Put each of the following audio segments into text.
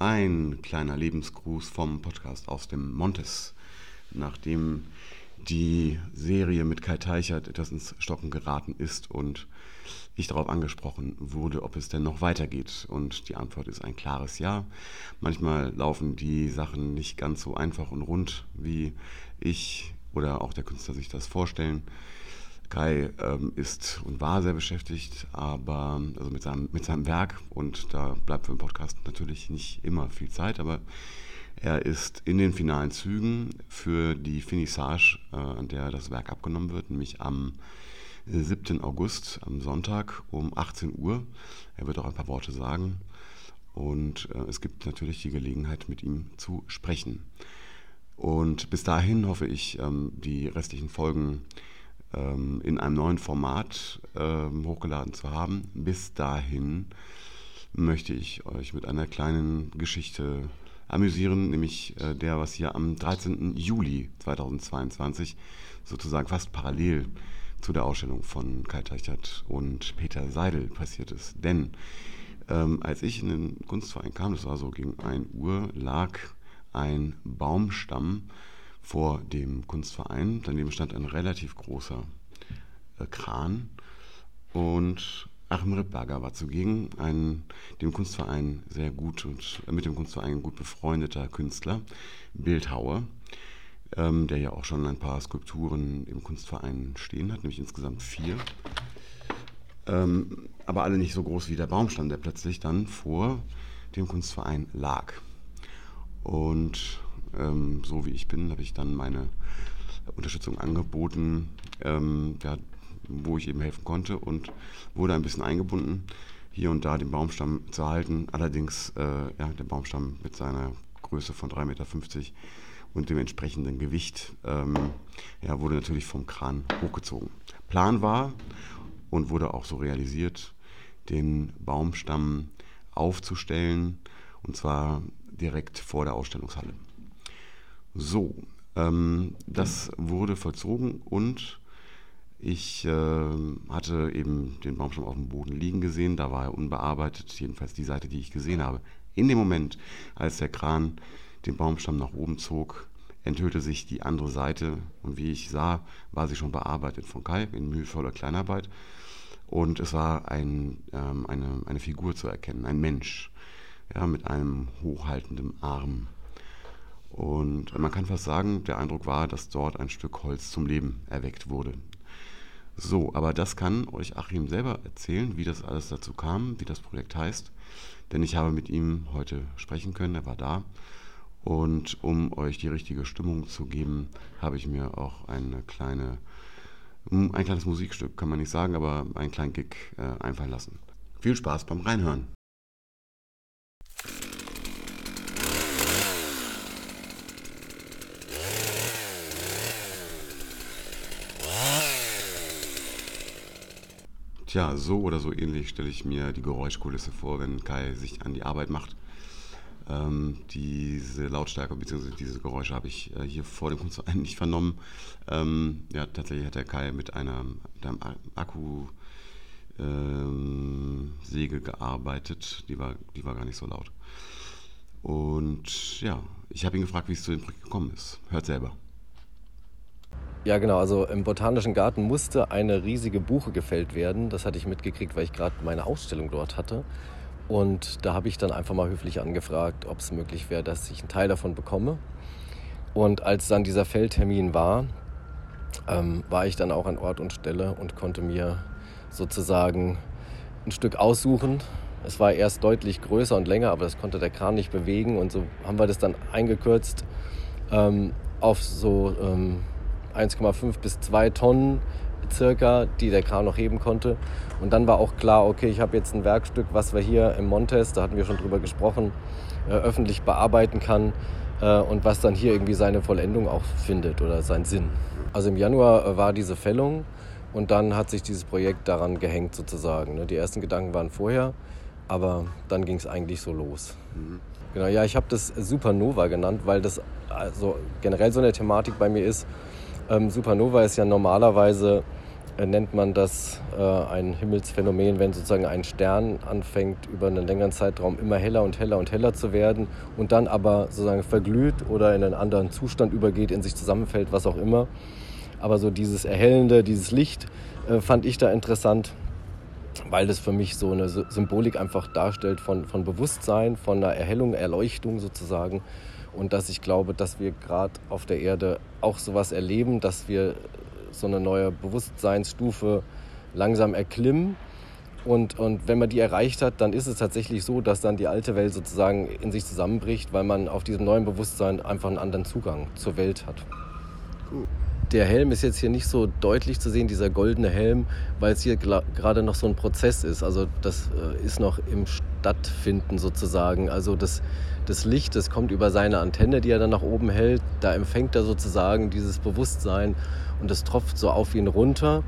Ein kleiner Lebensgruß vom Podcast aus dem Montes. Nachdem die Serie mit Kai Teichert etwas ins Stocken geraten ist und ich darauf angesprochen wurde, ob es denn noch weitergeht. Und die Antwort ist ein klares Ja. Manchmal laufen die Sachen nicht ganz so einfach und rund, wie ich oder auch der Künstler sich das vorstellen. Kai ähm, ist und war sehr beschäftigt, aber also mit seinem, mit seinem Werk und da bleibt für den Podcast natürlich nicht immer viel Zeit, aber er ist in den finalen Zügen für die Finissage, äh, an der das Werk abgenommen wird, nämlich am 7. August, am Sonntag um 18 Uhr. Er wird auch ein paar Worte sagen und äh, es gibt natürlich die Gelegenheit, mit ihm zu sprechen. Und bis dahin hoffe ich, ähm, die restlichen Folgen ähm, in einem neuen Format ähm, hochgeladen zu haben. Bis dahin möchte ich euch mit einer kleinen Geschichte amüsieren, nämlich äh, der, was hier am 13. Juli 2022 sozusagen fast parallel zu der Ausstellung von Kai Teichert und Peter Seidel passiert ist. Denn ähm, als ich in den Kunstverein kam, das war so gegen 1 Uhr, lag ein Baumstamm vor dem Kunstverein. Daneben stand ein relativ großer äh, Kran und Achim Rippberger war zugegen, ein dem Kunstverein sehr gut und äh, mit dem Kunstverein gut befreundeter Künstler, Bildhauer, ähm, der ja auch schon ein paar Skulpturen im Kunstverein stehen hat, nämlich insgesamt vier. Ähm, aber alle nicht so groß wie der Baumstamm, der plötzlich dann vor dem Kunstverein lag. Und ähm, so wie ich bin, habe ich dann meine Unterstützung angeboten, ähm, ja, wo ich eben helfen konnte und wurde ein bisschen eingebunden, hier und da den Baumstamm zu halten. Allerdings, äh, ja, der Baumstamm mit seiner Größe von 3,50 Meter und dem entsprechenden Gewicht ähm, ja, wurde natürlich vom Kran hochgezogen. Plan war und wurde auch so realisiert, den Baumstamm aufzustellen und zwar direkt vor der Ausstellungshalle. So, ähm, das wurde vollzogen und ich äh, hatte eben den Baumstamm auf dem Boden liegen gesehen, da war er unbearbeitet, jedenfalls die Seite, die ich gesehen habe. In dem Moment, als der Kran den Baumstamm nach oben zog, enthüllte sich die andere Seite und wie ich sah, war sie schon bearbeitet von Kai in mühevoller Kleinarbeit und es war ein, ähm, eine, eine Figur zu erkennen, ein Mensch ja, mit einem hochhaltenden Arm. Und man kann fast sagen, der Eindruck war, dass dort ein Stück Holz zum Leben erweckt wurde. So, aber das kann euch Achim selber erzählen, wie das alles dazu kam, wie das Projekt heißt. Denn ich habe mit ihm heute sprechen können, er war da. Und um euch die richtige Stimmung zu geben, habe ich mir auch eine kleine, ein kleines Musikstück, kann man nicht sagen, aber einen kleinen Gig äh, einfallen lassen. Viel Spaß beim Reinhören. Tja, so oder so ähnlich stelle ich mir die Geräuschkulisse vor, wenn Kai sich an die Arbeit macht. Ähm, diese Lautstärke bzw. diese Geräusche habe ich äh, hier vor dem Kunstverein nicht vernommen. Ähm, ja, tatsächlich hat der Kai mit einer, mit einem Akkusäge ähm, gearbeitet. Die war, die war gar nicht so laut. Und ja, ich habe ihn gefragt, wie es zu dem Projekt gekommen ist. Hört selber. Ja, genau. Also im Botanischen Garten musste eine riesige Buche gefällt werden. Das hatte ich mitgekriegt, weil ich gerade meine Ausstellung dort hatte. Und da habe ich dann einfach mal höflich angefragt, ob es möglich wäre, dass ich einen Teil davon bekomme. Und als dann dieser Feldtermin war, ähm, war ich dann auch an Ort und Stelle und konnte mir sozusagen ein Stück aussuchen. Es war erst deutlich größer und länger, aber das konnte der Kran nicht bewegen. Und so haben wir das dann eingekürzt ähm, auf so ähm, 1,5 bis 2 Tonnen circa, die der Kran noch heben konnte. Und dann war auch klar, okay, ich habe jetzt ein Werkstück, was wir hier im Montes, da hatten wir schon drüber gesprochen, äh, öffentlich bearbeiten kann äh, und was dann hier irgendwie seine Vollendung auch findet oder seinen Sinn. Also im Januar äh, war diese Fällung und dann hat sich dieses Projekt daran gehängt sozusagen. Ne? Die ersten Gedanken waren vorher, aber dann ging es eigentlich so los. Mhm. Genau, ja, ich habe das Supernova genannt, weil das also generell so eine Thematik bei mir ist, ähm, Supernova ist ja normalerweise äh, nennt man das äh, ein Himmelsphänomen, wenn sozusagen ein Stern anfängt, über einen längeren Zeitraum immer heller und heller und heller zu werden und dann aber sozusagen verglüht oder in einen anderen Zustand übergeht, in sich zusammenfällt, was auch immer. Aber so dieses Erhellende, dieses Licht äh, fand ich da interessant, weil das für mich so eine Symbolik einfach darstellt von, von Bewusstsein, von einer Erhellung, Erleuchtung sozusagen. Und dass ich glaube, dass wir gerade auf der Erde auch sowas erleben, dass wir so eine neue Bewusstseinsstufe langsam erklimmen. Und, und wenn man die erreicht hat, dann ist es tatsächlich so, dass dann die alte Welt sozusagen in sich zusammenbricht, weil man auf diesem neuen Bewusstsein einfach einen anderen Zugang zur Welt hat. Der Helm ist jetzt hier nicht so deutlich zu sehen, dieser goldene Helm, weil es hier gerade noch so ein Prozess ist. Also das äh, ist noch im Stattfinden sozusagen. Also das, das Licht, das kommt über seine Antenne, die er dann nach oben hält. Da empfängt er sozusagen dieses Bewusstsein und es tropft so auf ihn runter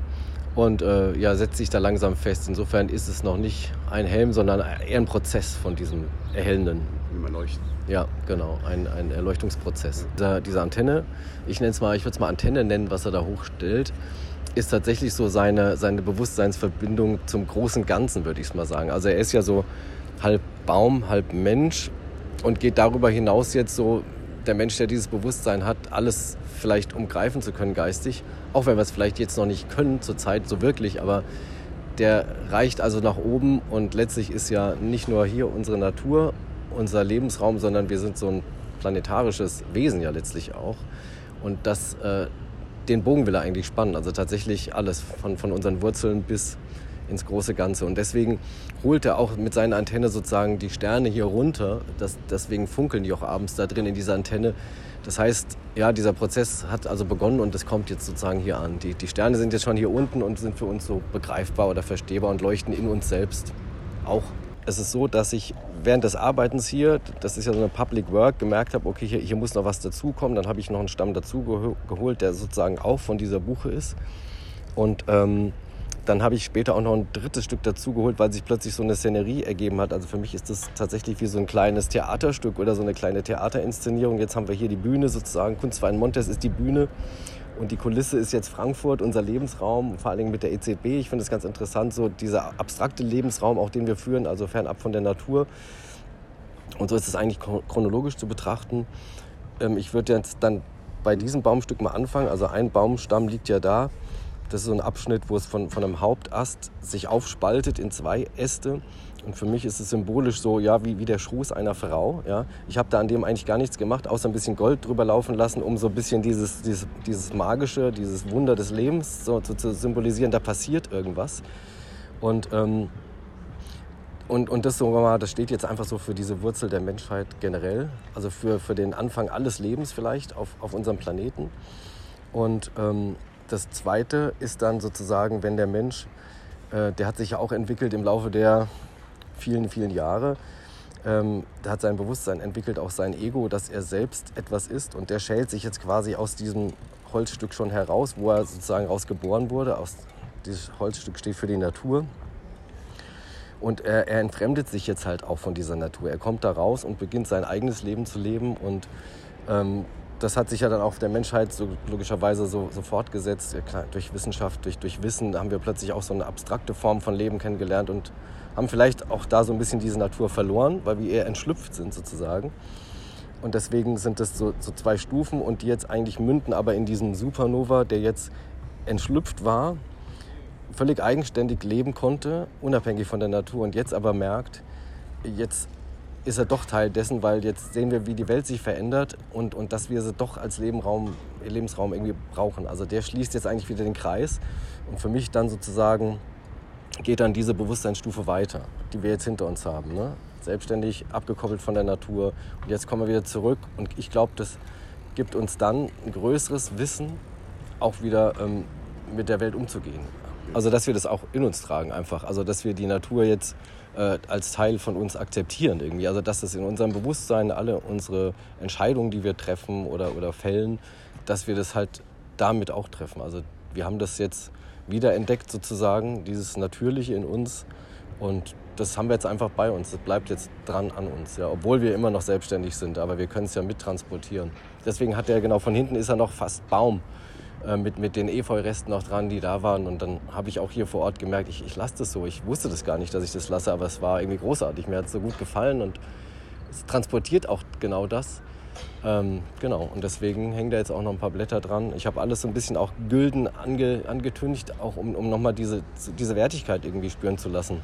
und äh, ja, setzt sich da langsam fest. Insofern ist es noch nicht ein Helm, sondern eher ein Prozess von diesem erhellenden. Wie man leuchten. Ja, genau, ein, ein Erleuchtungsprozess. Ja. diese Antenne, ich nenne es mal, ich würde es mal Antenne nennen, was er da hochstellt, ist tatsächlich so seine, seine Bewusstseinsverbindung zum großen Ganzen, würde ich es mal sagen. Also er ist ja so halb Baum, halb Mensch und geht darüber hinaus jetzt so, der Mensch, der dieses Bewusstsein hat, alles vielleicht umgreifen zu können geistig, auch wenn wir es vielleicht jetzt noch nicht können zurzeit so wirklich, aber der reicht also nach oben und letztlich ist ja nicht nur hier unsere Natur, unser Lebensraum, sondern wir sind so ein planetarisches Wesen ja letztlich auch und das, äh, den Bogen will er eigentlich spannen, also tatsächlich alles von, von unseren Wurzeln bis ins große Ganze. Und deswegen holt er auch mit seiner Antenne sozusagen die Sterne hier runter. Das, deswegen funkeln die auch abends da drin in dieser Antenne. Das heißt, ja, dieser Prozess hat also begonnen und es kommt jetzt sozusagen hier an. Die, die Sterne sind jetzt schon hier unten und sind für uns so begreifbar oder verstehbar und leuchten in uns selbst auch. Es ist so, dass ich während des Arbeitens hier, das ist ja so eine Public Work, gemerkt habe, okay, hier, hier muss noch was dazukommen. Dann habe ich noch einen Stamm dazu geholt, der sozusagen auch von dieser Buche ist. Und ähm, dann habe ich später auch noch ein drittes Stück dazugeholt, weil sich plötzlich so eine Szenerie ergeben hat. Also für mich ist das tatsächlich wie so ein kleines Theaterstück oder so eine kleine Theaterinszenierung. Jetzt haben wir hier die Bühne sozusagen. Kunstverein Montes ist die Bühne. Und die Kulisse ist jetzt Frankfurt, unser Lebensraum, vor allen Dingen mit der EZB. Ich finde es ganz interessant, so dieser abstrakte Lebensraum, auch den wir führen, also fernab von der Natur. Und so ist es eigentlich chronologisch zu betrachten. Ähm, ich würde jetzt dann bei diesem Baumstück mal anfangen. Also ein Baumstamm liegt ja da das ist so ein Abschnitt, wo es von, von einem Hauptast sich aufspaltet in zwei Äste. Und für mich ist es symbolisch so, ja, wie, wie der Schruß einer Frau. Ja. Ich habe da an dem eigentlich gar nichts gemacht, außer ein bisschen Gold drüber laufen lassen, um so ein bisschen dieses, dieses, dieses Magische, dieses Wunder des Lebens so, so zu symbolisieren. Da passiert irgendwas. Und, ähm, und, und das, so, das steht jetzt einfach so für diese Wurzel der Menschheit generell. Also für, für den Anfang alles Lebens vielleicht auf, auf unserem Planeten. Und ähm, das Zweite ist dann sozusagen, wenn der Mensch, äh, der hat sich ja auch entwickelt im Laufe der vielen, vielen Jahre, ähm, der hat sein Bewusstsein entwickelt, auch sein Ego, dass er selbst etwas ist und der schält sich jetzt quasi aus diesem Holzstück schon heraus, wo er sozusagen rausgeboren wurde. Aus, dieses Holzstück steht für die Natur. Und er, er, entfremdet sich jetzt halt auch von dieser Natur. Er kommt da raus und beginnt sein eigenes Leben zu leben und ähm, das hat sich ja dann auch der Menschheit so logischerweise so, so fortgesetzt. Klar, durch Wissenschaft, durch, durch Wissen haben wir plötzlich auch so eine abstrakte Form von Leben kennengelernt und haben vielleicht auch da so ein bisschen diese Natur verloren, weil wir eher entschlüpft sind sozusagen. Und deswegen sind das so, so zwei Stufen und die jetzt eigentlich münden aber in diesen Supernova, der jetzt entschlüpft war, völlig eigenständig leben konnte, unabhängig von der Natur und jetzt aber merkt, jetzt ist er doch Teil dessen, weil jetzt sehen wir, wie die Welt sich verändert und, und dass wir sie doch als Lebenraum, Lebensraum irgendwie brauchen. Also der schließt jetzt eigentlich wieder den Kreis und für mich dann sozusagen geht dann diese Bewusstseinsstufe weiter, die wir jetzt hinter uns haben. Ne? Selbstständig, abgekoppelt von der Natur und jetzt kommen wir wieder zurück und ich glaube, das gibt uns dann ein größeres Wissen, auch wieder ähm, mit der Welt umzugehen. Also dass wir das auch in uns tragen einfach. Also dass wir die Natur jetzt äh, als Teil von uns akzeptieren irgendwie. Also dass es in unserem Bewusstsein alle unsere Entscheidungen, die wir treffen oder, oder fällen, dass wir das halt damit auch treffen. Also wir haben das jetzt wieder entdeckt sozusagen, dieses Natürliche in uns und das haben wir jetzt einfach bei uns. Das bleibt jetzt dran an uns, ja, obwohl wir immer noch selbstständig sind, aber wir können es ja mittransportieren. Deswegen hat er genau von hinten ist er noch fast Baum äh, mit, mit den Efeu-Resten noch dran, die da waren. Und dann habe ich auch hier vor Ort gemerkt, ich, ich lasse das so. Ich wusste das gar nicht, dass ich das lasse, aber es war irgendwie großartig. Mir hat es so gut gefallen und es transportiert auch genau das. Ähm, genau, und deswegen hängen da jetzt auch noch ein paar Blätter dran. Ich habe alles so ein bisschen auch gülden ange, angetüncht, auch um, um nochmal diese, diese Wertigkeit irgendwie spüren zu lassen.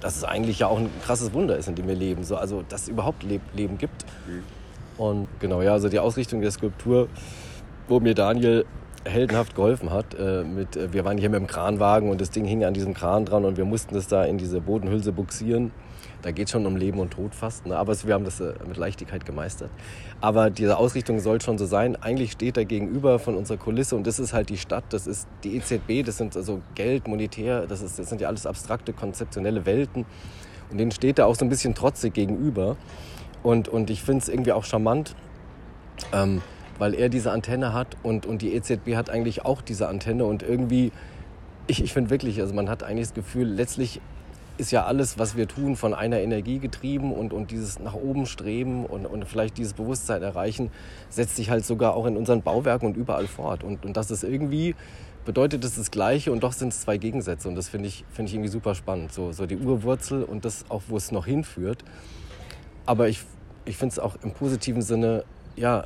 Dass es eigentlich ja auch ein krasses Wunder ist, in dem wir leben. So, also, dass es überhaupt Leb Leben gibt. Mhm. Und genau, ja, also die Ausrichtung der Skulptur, wo mir Daniel heldenhaft geholfen hat. Äh, mit, äh, wir waren hier mit dem Kranwagen und das Ding hing an diesem Kran dran und wir mussten das da in diese Bodenhülse buxieren. Da geht es schon um Leben und Tod fast, ne? aber wir haben das äh, mit Leichtigkeit gemeistert. Aber diese Ausrichtung soll schon so sein. Eigentlich steht da gegenüber von unserer Kulisse und das ist halt die Stadt, das ist die EZB, das sind also Geld, monetär, das, ist, das sind ja alles abstrakte, konzeptionelle Welten. Und denen steht da auch so ein bisschen trotzig gegenüber. Und, und ich finde es irgendwie auch charmant, ähm, weil er diese Antenne hat und, und die EZB hat eigentlich auch diese Antenne. Und irgendwie, ich, ich finde wirklich, also man hat eigentlich das Gefühl, letztlich ist ja alles, was wir tun, von einer Energie getrieben und, und dieses nach oben streben und, und vielleicht dieses Bewusstsein erreichen, setzt sich halt sogar auch in unseren Bauwerken und überall fort. Und, und das ist irgendwie, bedeutet es das Gleiche und doch sind es zwei Gegensätze. Und das finde ich, find ich irgendwie super spannend. So, so die Urwurzel und das auch, wo es noch hinführt. Aber ich, ich finde es auch im positiven Sinne, ja,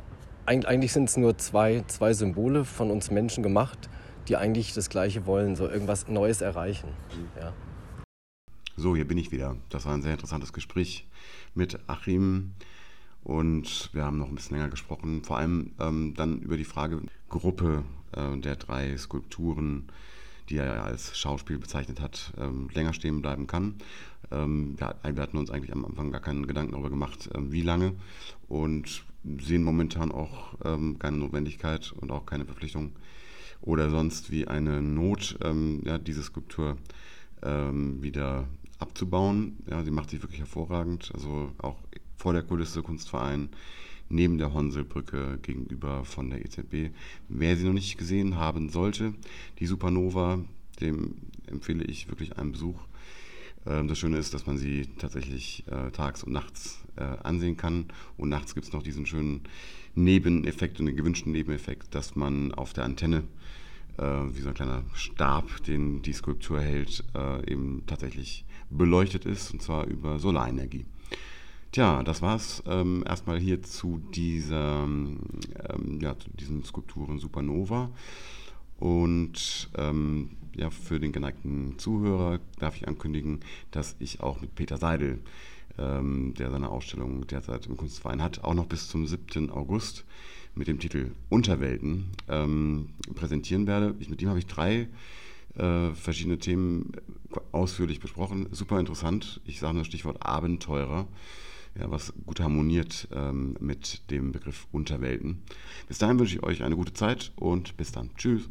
eigentlich sind es nur zwei, zwei Symbole von uns Menschen gemacht, die eigentlich das Gleiche wollen, so irgendwas Neues erreichen. Ja. So, hier bin ich wieder. Das war ein sehr interessantes Gespräch mit Achim und wir haben noch ein bisschen länger gesprochen, vor allem ähm, dann über die Frage Gruppe äh, der drei Skulpturen, die er als Schauspiel bezeichnet hat, ähm, länger stehen bleiben kann. Ähm, wir, hatten uns eigentlich am Anfang gar keinen Gedanken darüber gemacht, ähm, wie lange und sehen momentan auch keine Notwendigkeit und auch keine Verpflichtung oder sonst wie eine Not, ja, diese Skulptur wieder abzubauen. Ja, sie macht sich wirklich hervorragend. Also auch vor der Kulisse Kunstverein, neben der Honselbrücke gegenüber von der EZB. Wer sie noch nicht gesehen haben sollte, die Supernova, dem empfehle ich wirklich einen Besuch. Ähm, das Schöne ist, dass man sie tatsächlich äh, tags und nachts äh, ansehen kann. Und nachts gibt es noch diesen schönen Nebeneffekt und den gewünschten Nebeneffekt, dass man auf der Antenne äh, wie so ein kleiner Stab, den die Skulptur hält, äh, eben tatsächlich beleuchtet ist, und zwar über Solarenergie. Tja, das war's ähm, erstmal hier zu, dieser, ähm, ja, zu diesen Skulpturen Supernova. Und ähm, ja, für den geneigten Zuhörer darf ich ankündigen, dass ich auch mit Peter Seidel, ähm, der seine Ausstellung derzeit im Kunstverein hat, auch noch bis zum 7. August mit dem Titel Unterwelten ähm, präsentieren werde. Ich, mit ihm habe ich drei äh, verschiedene Themen ausführlich besprochen. Super interessant. Ich sage nur Stichwort Abenteurer, ja, was gut harmoniert ähm, mit dem Begriff Unterwelten. Bis dahin wünsche ich euch eine gute Zeit und bis dann. Tschüss.